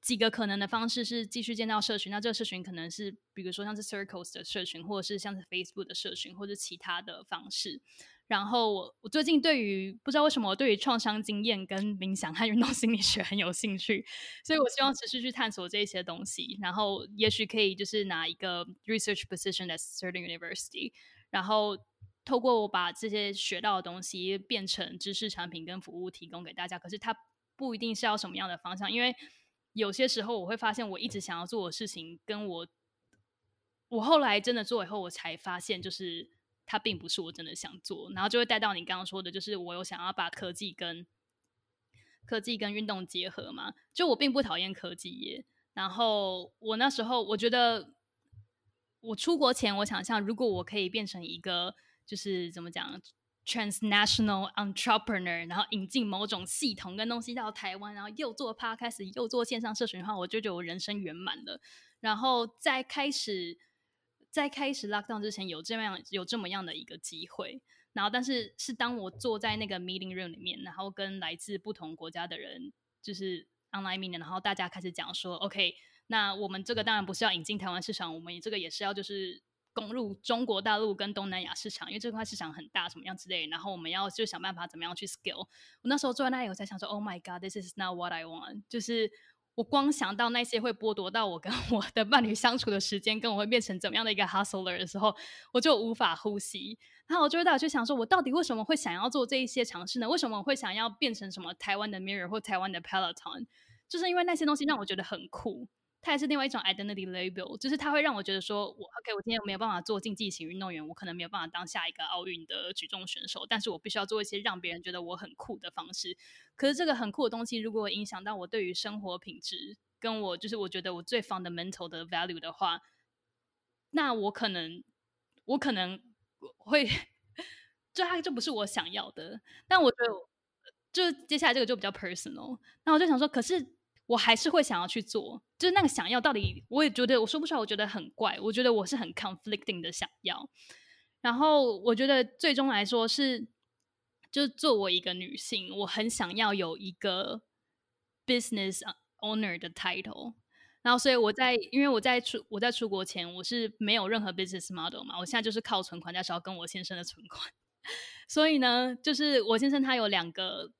几个可能的方式是继续建造社群，那这个社群可能是比如说像是 circles 的社群，或者是像是 Facebook 的社群，或者其他的方式。然后我我最近对于不知道为什么我对于创伤经验跟冥想和运动心理学很有兴趣，所以我希望持续去探索这些东西。然后也许可以就是拿一个 research position at certain university，然后透过我把这些学到的东西变成知识产品跟服务提供给大家。可是它不一定是要什么样的方向，因为有些时候我会发现我一直想要做的事情，跟我我后来真的做以后，我才发现就是。它并不是我真的想做，然后就会带到你刚刚说的，就是我有想要把科技跟科技跟运动结合嘛。就我并不讨厌科技业，然后我那时候我觉得，我出国前我想象，如果我可以变成一个就是怎么讲，transnational entrepreneur，然后引进某种系统跟东西到台湾，然后又做 podcast 又做线上社群的话，我就觉得我人生圆满了。然后在开始。在开始 lockdown 之前，有这样有这么样的一个机会，然后但是是当我坐在那个 meeting room 里面，然后跟来自不同国家的人就是 online meeting，然后大家开始讲说，OK，那我们这个当然不是要引进台湾市场，我们这个也是要就是攻入中国大陆跟东南亚市场，因为这块市场很大，什么样之类，然后我们要就想办法怎么样去 scale。我那时候坐在那里，我在想说，Oh my God，this is not what I want，就是。我光想到那些会剥夺到我跟 我的伴侣相处的时间，跟我会变成怎么样的一个 hustler 的时候，我就无法呼吸。然后我就会到去想说，我到底为什么会想要做这一些尝试呢？为什么我会想要变成什么台湾的 Mirror 或台湾的 Peloton？就是因为那些东西让我觉得很酷。它也是另外一种 identity label，就是它会让我觉得说，我 OK，我今天没有办法做竞技型运动员，我可能没有办法当下一个奥运的举重选手，但是我必须要做一些让别人觉得我很酷的方式。可是这个很酷的东西，如果影响到我对于生活品质，跟我就是我觉得我最 fundamental 的 value 的话，那我可能我可能会，就它就不是我想要的。但我觉得，就接下来这个就比较 personal。那我就想说，可是。我还是会想要去做，就是那个想要到底，我也觉得我说不出来，我觉得很怪，我觉得我是很 conflicting 的想要。然后我觉得最终来说是，就是作为一个女性，我很想要有一个 business owner 的 title。然后所以我在，因为我在出我在出国前，我是没有任何 business model 嘛，我现在就是靠存款，加是要跟我先生的存款。所以呢，就是我先生他有两个，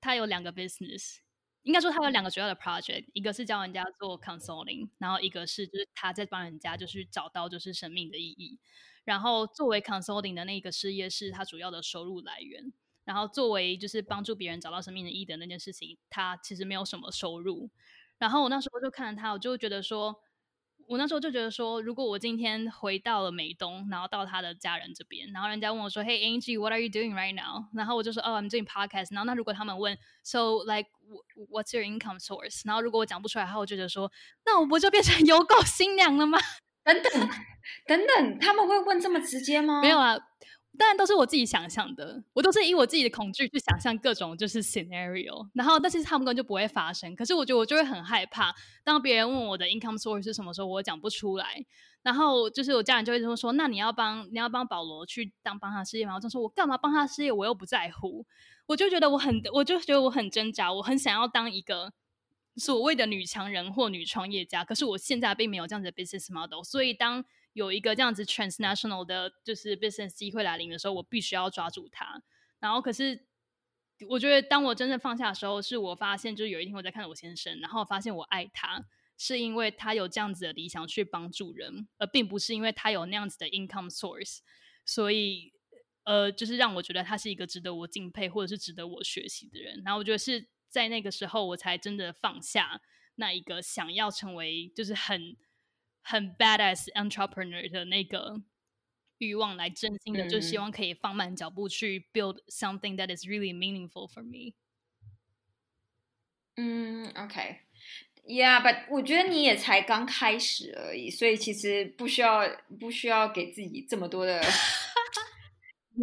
他有两个 business。应该说，他有两个主要的 project，一个是教人家做 consulting，然后一个是就是他在帮人家就是找到就是生命的意义。然后作为 consulting 的那个事业是他主要的收入来源，然后作为就是帮助别人找到生命的意义的那件事情，他其实没有什么收入。然后我那时候就看他，我就觉得说。我那时候就觉得说，如果我今天回到了美东，然后到他的家人这边，然后人家问我说：“Hey Angie, what are you doing right now？” 然后我就说：“Oh, I'm doing podcast。”然后那如果他们问：“So like, what's your income source？” 然后如果我讲不出来，的话我就觉得说：“那我不就变成有狗新娘了吗？”等等等等，他们会问这么直接吗？没有啊，当然都是我自己想象的，我都是以我自己的恐惧去想象各种就是 scenario，然后但是他们根本就不会发生。可是我觉得我就会很害怕，当别人问我的 income source 是什么时候，我讲不出来。然后就是我家人就会说说，那你要帮你要帮保罗去当帮他事业吗？我就说我干嘛帮他事业？我又不在乎。我就觉得我很，我就觉得我很挣扎，我很想要当一个所谓的女强人或女创业家。可是我现在并没有这样子的 business model，所以当有一个这样子 transnational 的，就是 business 机会来临的时候，我必须要抓住它。然后，可是我觉得，当我真正放下的时候，是我发现，就是有一天我在看我先生，然后发现我爱他，是因为他有这样子的理想去帮助人，而并不是因为他有那样子的 income source。所以，呃，就是让我觉得他是一个值得我敬佩，或者是值得我学习的人。然后，我觉得是在那个时候，我才真的放下那一个想要成为，就是很。很 badass entrepreneur 的那个欲望，来真心的就希望可以放慢脚步去 build something that is really meaningful for me。嗯，OK，Yeah，but 我觉得你也才刚开始而已，所以其实不需要不需要给自己这么多的。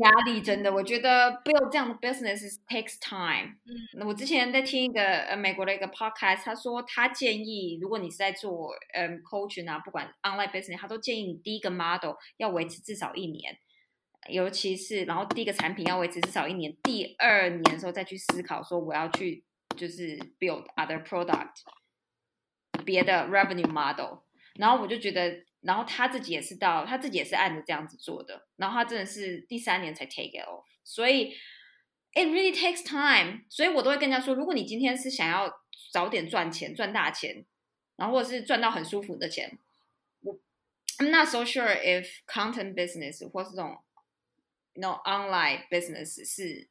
压力真的，我觉得 build 这样的 business takes time。嗯，我之前在听一个呃美国的一个 podcast，他说他建议，如果你是在做嗯 coaching 啊，不管 online business，他都建议你第一个 model 要维持至少一年，尤其是然后第一个产品要维持至少一年，第二年的时候再去思考说我要去就是 build other product，别的 revenue model。然后我就觉得。然后他自己也是到，他自己也是按着这样子做的。然后他真的是第三年才 take it off，所以 it really takes time。所以我都会跟人家说，如果你今天是想要早点赚钱、赚大钱，然后或者是赚到很舒服的钱，我 I'm not so sure if content business 或是这种 no online business 是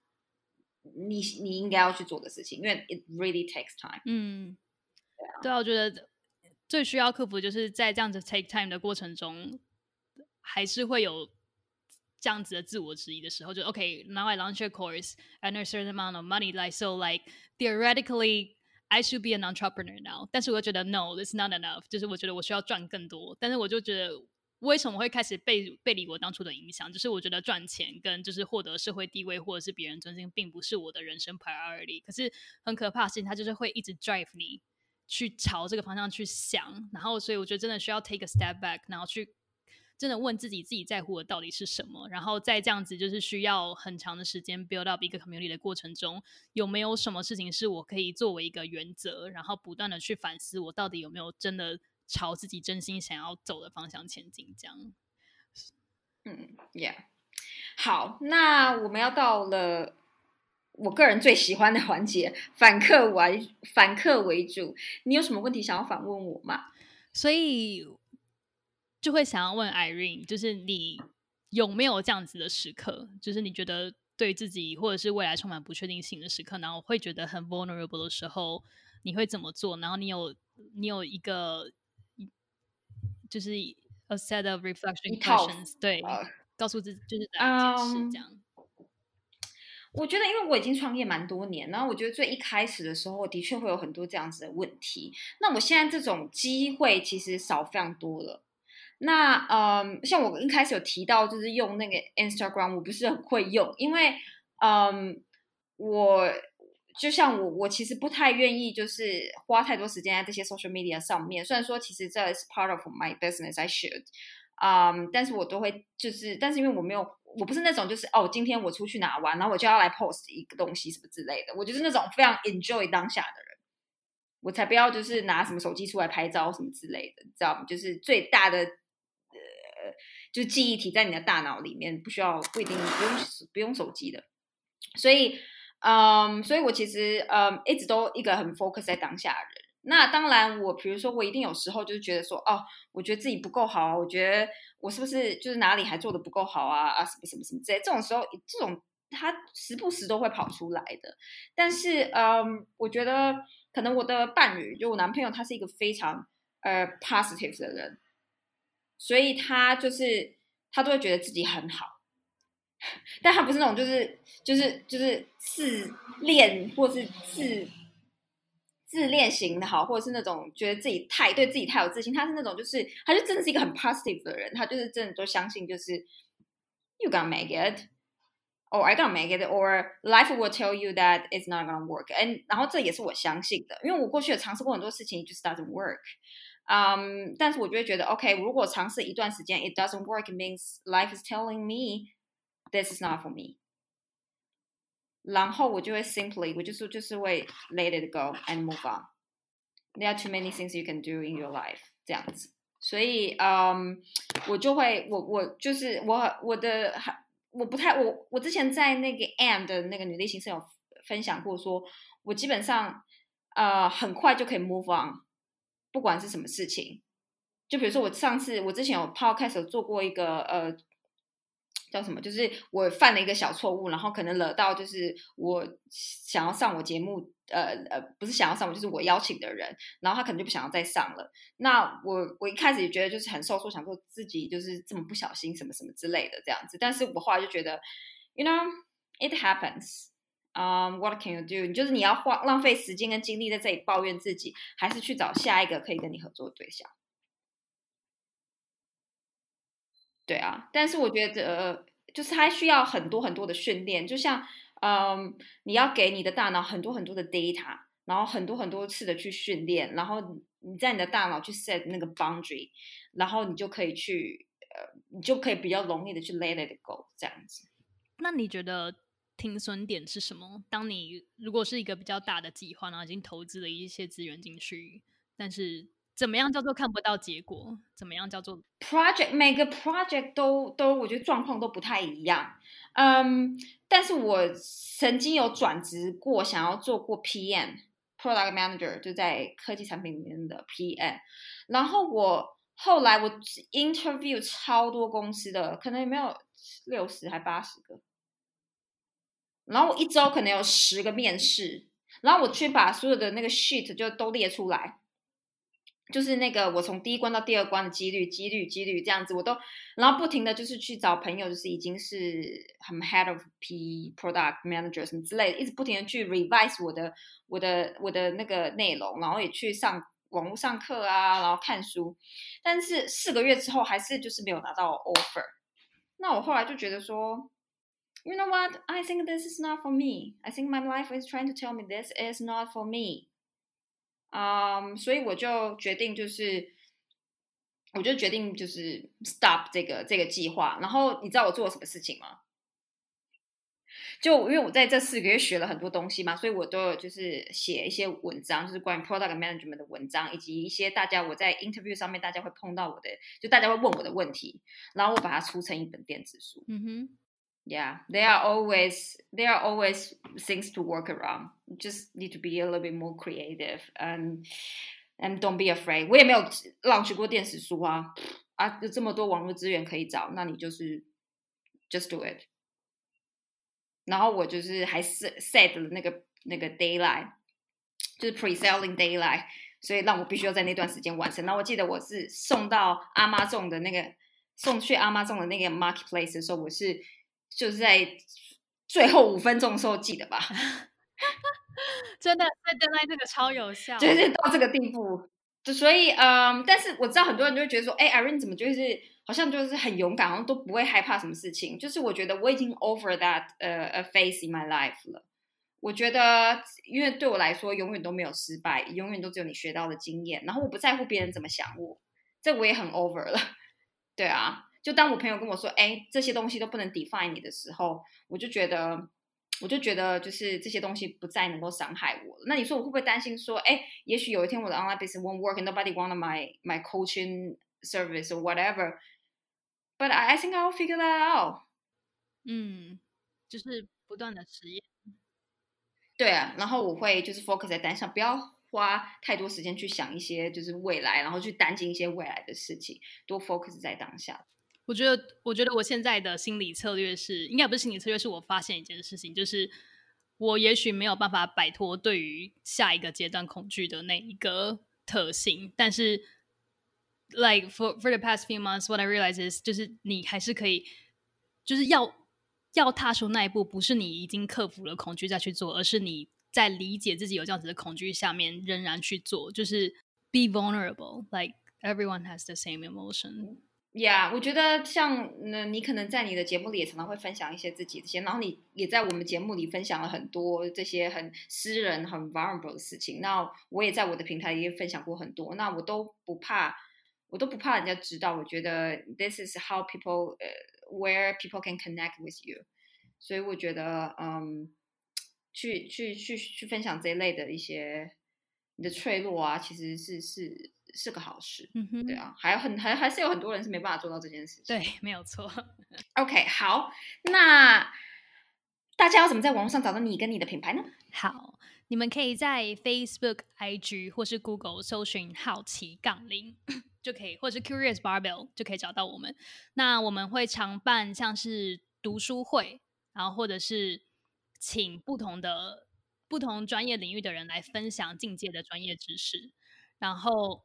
你你应该要去做的事情，因为 it really takes time。嗯，对啊，我觉得。最需要克服，就是在这样子 take time 的过程中，还是会有这样子的自我质疑的时候。就 OK，now I launch a course and a certain amount of money, like so, like theoretically, I should be an entrepreneur now。但是我觉得 no, it's not enough。就是我觉得我需要赚更多。但是我就觉得，为什么会开始背背离我当初的影响？就是我觉得赚钱跟就是获得社会地位或者是别人尊敬，并不是我的人生 priority。可是很可怕的事情，它就是会一直 drive 你。去朝这个方向去想，然后所以我觉得真的需要 take a step back，然后去真的问自己自己在乎的到底是什么，然后在这样子就是需要很长的时间 build up 一个 community 的过程中，有没有什么事情是我可以作为一个原则，然后不断的去反思我到底有没有真的朝自己真心想要走的方向前进？这样，嗯，Yeah，好，那我们要到了。我个人最喜欢的环节，反客为反客为主。你有什么问题想要反问我吗？所以就会想要问 Irene，就是你有没有这样子的时刻？就是你觉得对自己或者是未来充满不确定性的时刻，然后会觉得很 vulnerable 的时候，你会怎么做？然后你有你有一个就是 a set of reflection questions，对，告诉自己就是怎样解释这样。我觉得，因为我已经创业蛮多年，然后我觉得最一开始的时候，的确会有很多这样子的问题。那我现在这种机会其实少非常多了。那嗯，像我一开始有提到，就是用那个 Instagram，我不是很会用，因为嗯，我就像我，我其实不太愿意就是花太多时间在这些 social media 上面。虽然说其实这是 part of my business，I should，嗯，但是我都会就是，但是因为我没有。我不是那种就是哦，今天我出去哪玩，然后我就要来 post 一个东西什么之类的。我就是那种非常 enjoy 当下的人，我才不要就是拿什么手机出来拍照什么之类的，知道吗？就是最大的呃，就是记忆体在你的大脑里面，不需要不一定不用不用手机的。所以，嗯，所以我其实嗯一直都一个很 focus 在当下的人。那当然，我比如说，我一定有时候就是觉得说，哦，我觉得自己不够好啊，我觉得我是不是就是哪里还做的不够好啊啊什么什么什么之类，这种时候，这种他时不时都会跑出来的。但是，嗯，我觉得可能我的伴侣，就我男朋友，他是一个非常呃 positive 的人，所以他就是他都会觉得自己很好，但他不是那种就是就是就是自恋或是自。自恋型的好，或者是那种觉得自己太对自己太有自信，他是那种就是，他就真的是一个很 positive 的人，他就是真的都相信，就是 you gonna make it。or I gonna make it, or life will tell you that it's not gonna work. And 然后这也是我相信的，因为我过去也尝试过很多事情，just doesn't work。嗯，但是我就会觉得，OK，如果尝试一段时间，it doesn't work means life is telling me this is not for me。 然后我就会 simply，我就是就是会 let it go and move on。There are too many things you can do in your life，这样子。所以，嗯，我就会，我我就是我我的我不太我我之前在那个 M 的那个女力行生有分享过，说我基本上呃很快就可以 move on，不管是什么事情。就比如说我上次我之前有 podcast 有做过一个呃。叫什么？就是我犯了一个小错误，然后可能惹到就是我想要上我节目，呃呃，不是想要上我，就是我邀请的人，然后他可能就不想要再上了。那我我一开始也觉得就是很受挫，想说自己就是这么不小心，什么什么之类的这样子。但是我后来就觉得，you know it happens，嗯，what can you do？就是你要花浪费时间跟精力在这里抱怨自己，还是去找下一个可以跟你合作的对象？对啊，但是我觉得，就是它需要很多很多的训练，就像，嗯，你要给你的大脑很多很多的 data，然后很多很多次的去训练，然后你在你的大脑去 set 那个 boundary，然后你就可以去，呃，你就可以比较容易的去 let it go 这样子。那你觉得停损点是什么？当你如果是一个比较大的计划，然后已经投资了一些资源进去，但是。怎么样叫做看不到结果？怎么样叫做 project？每个 project 都都，我觉得状况都不太一样。嗯，但是我曾经有转职过，想要做过 PM，product manager，就在科技产品里面的 PM。然后我后来我 interview 超多公司的，可能有没有六十还八十个。然后我一周可能有十个面试，然后我去把所有的那个 sheet 就都列出来。就是那个我从第一关到第二关的几率，几率，几率这样子，我都然后不停的就是去找朋友，就是已经是很 head of P product manager 什么之类的，一直不停的去 revise 我的我的我的那个内容，然后也去上网络上课啊，然后看书，但是四个月之后还是就是没有拿到 offer。那我后来就觉得说，You know what? I think this is not for me. I think my life is trying to tell me this is not for me. 嗯，所以我就决定，就是，我就决定就是 stop 这个这个计划。然后你知道我做了什么事情吗？就因为我在这四个月学了很多东西嘛，所以我都有就是写一些文章，就是关于 product management 的文章，以及一些大家我在 interview 上面大家会碰到我的，就大家会问我的问题，然后我把它出成一本电子书。嗯哼。Yeah, there are always there are always things to work around. You just need to be a little bit more creative and and don't be afraid. 我也没有 launch 过电子书啊啊，有这么多网络资源可以找，那你就是 just do it。然后我就是还是 set 了那个那个 daylight，就是 pre-selling daylight，所以让我必须要在那段时间完成。然后我记得我是送到阿妈种的那个送去阿妈种的那个 marketplace 的时候，我是。 就是在最后五分钟的时候记得吧，真的在 deadline 这个超有效，就是到这个地步，就所以嗯，但是我知道很多人就会觉得说，哎，Irene 怎么就是好像就是很勇敢，好像都不会害怕什么事情。就是我觉得我已经 over that 呃 a phase in my life 了。我觉得因为对我来说，永远都没有失败，永远都只有你学到的经验。然后我不在乎别人怎么想我，这我也很 over 了。对啊。就当我朋友跟我说，哎，这些东西都不能 define 你的时候，我就觉得，我就觉得，就是这些东西不再能够伤害我。那你说我会不会担心说，哎，也许有一天我的 online business won't work and nobody want my my coaching service or whatever？But I I think I'll figure that out。嗯，就是不断的实验。对啊，然后我会就是 focus 在单上，不要花太多时间去想一些就是未来，然后去担心一些未来的事情，多 focus 在当下。我觉得，我觉得我现在的心理策略是，应该不是心理策略，是我发现一件事情，就是我也许没有办法摆脱对于下一个阶段恐惧的那一个特性，但是，like for for the past few months, what I realize is，就是你还是可以，就是要要踏出那一步，不是你已经克服了恐惧再去做，而是你在理解自己有这样子的恐惧下面仍然去做，就是 be vulnerable, like everyone has the same emotion。呀，我觉得像那你可能在你的节目里也常常会分享一些自己这些，然后你也在我们节目里分享了很多这些很私人、很 vulnerable 的事情。那我也在我的平台也分享过很多，那我都不怕，我都不怕人家知道。我觉得 this is how people 呃 where people can connect with you。所以我觉得嗯，去去去去分享这一类的一些你的脆弱啊，其实是是。是个好事，嗯哼，对啊，还有很还还是有很多人是没办法做到这件事情，对，没有错。OK，好，那大家要怎么在网络上找到你跟你的品牌呢？好，你们可以在 Facebook、IG 或是 Google 搜寻“好奇杠铃”就可以，或者是 Curious Barbell 就可以找到我们。那我们会常办像是读书会，然后或者是请不同的不同专业领域的人来分享境界的专业知识，然后。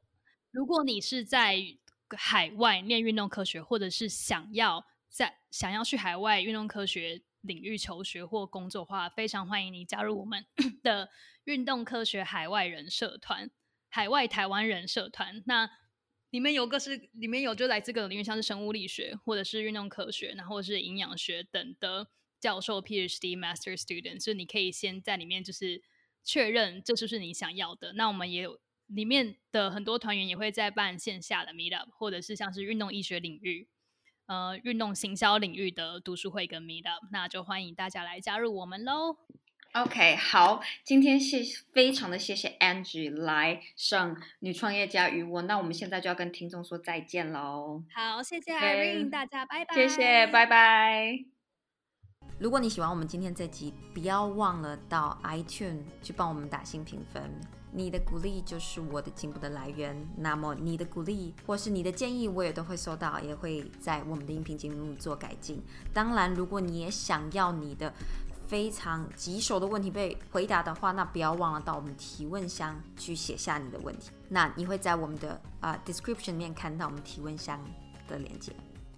如果你是在海外念运动科学，或者是想要在想要去海外运动科学领域求学或工作的话，非常欢迎你加入我们 的运动科学海外人社团、海外台湾人社团。那里面有个是里面有就来自各个领域，像是生物力学，或者是运动科学，然后是营养学等的教授、PhD、Master Student，所以你可以先在里面就是确认这是不是你想要的。那我们也有。里面的很多团员也会在办线下的 meet up，或者是像是运动医学领域、呃运动行销领域的读书会跟 meet up，那就欢迎大家来加入我们喽。OK，好，今天谢非常的谢谢 Angie 来上女创业家与我，那我们现在就要跟听众说再见喽。好，谢谢 Irene，大家拜拜。谢谢，拜拜。如果你喜欢我们今天这集，不要忘了到 iTune 去帮我们打新评分。你的鼓励就是我的进步的来源。那么你的鼓励或是你的建议，我也都会收到，也会在我们的音频节目做改进。当然，如果你也想要你的非常棘手的问题被回答的话，那不要忘了到我们提问箱去写下你的问题。那你会在我们的啊 description 里面看到我们提问箱的链接。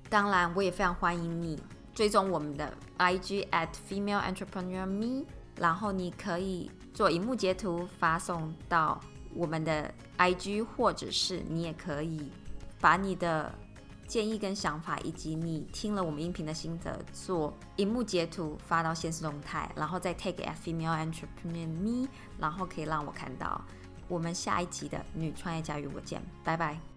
当然，我也非常欢迎你追踪我们的 IG at female entrepreneur me，然后你可以。做荧幕截图发送到我们的 IG，或者是你也可以把你的建议跟想法，以及你听了我们音频的心得，做荧幕截图发到现实动态，然后再 take a female entrepreneur me，然后可以让我看到。我们下一集的女创业家与我见，拜拜。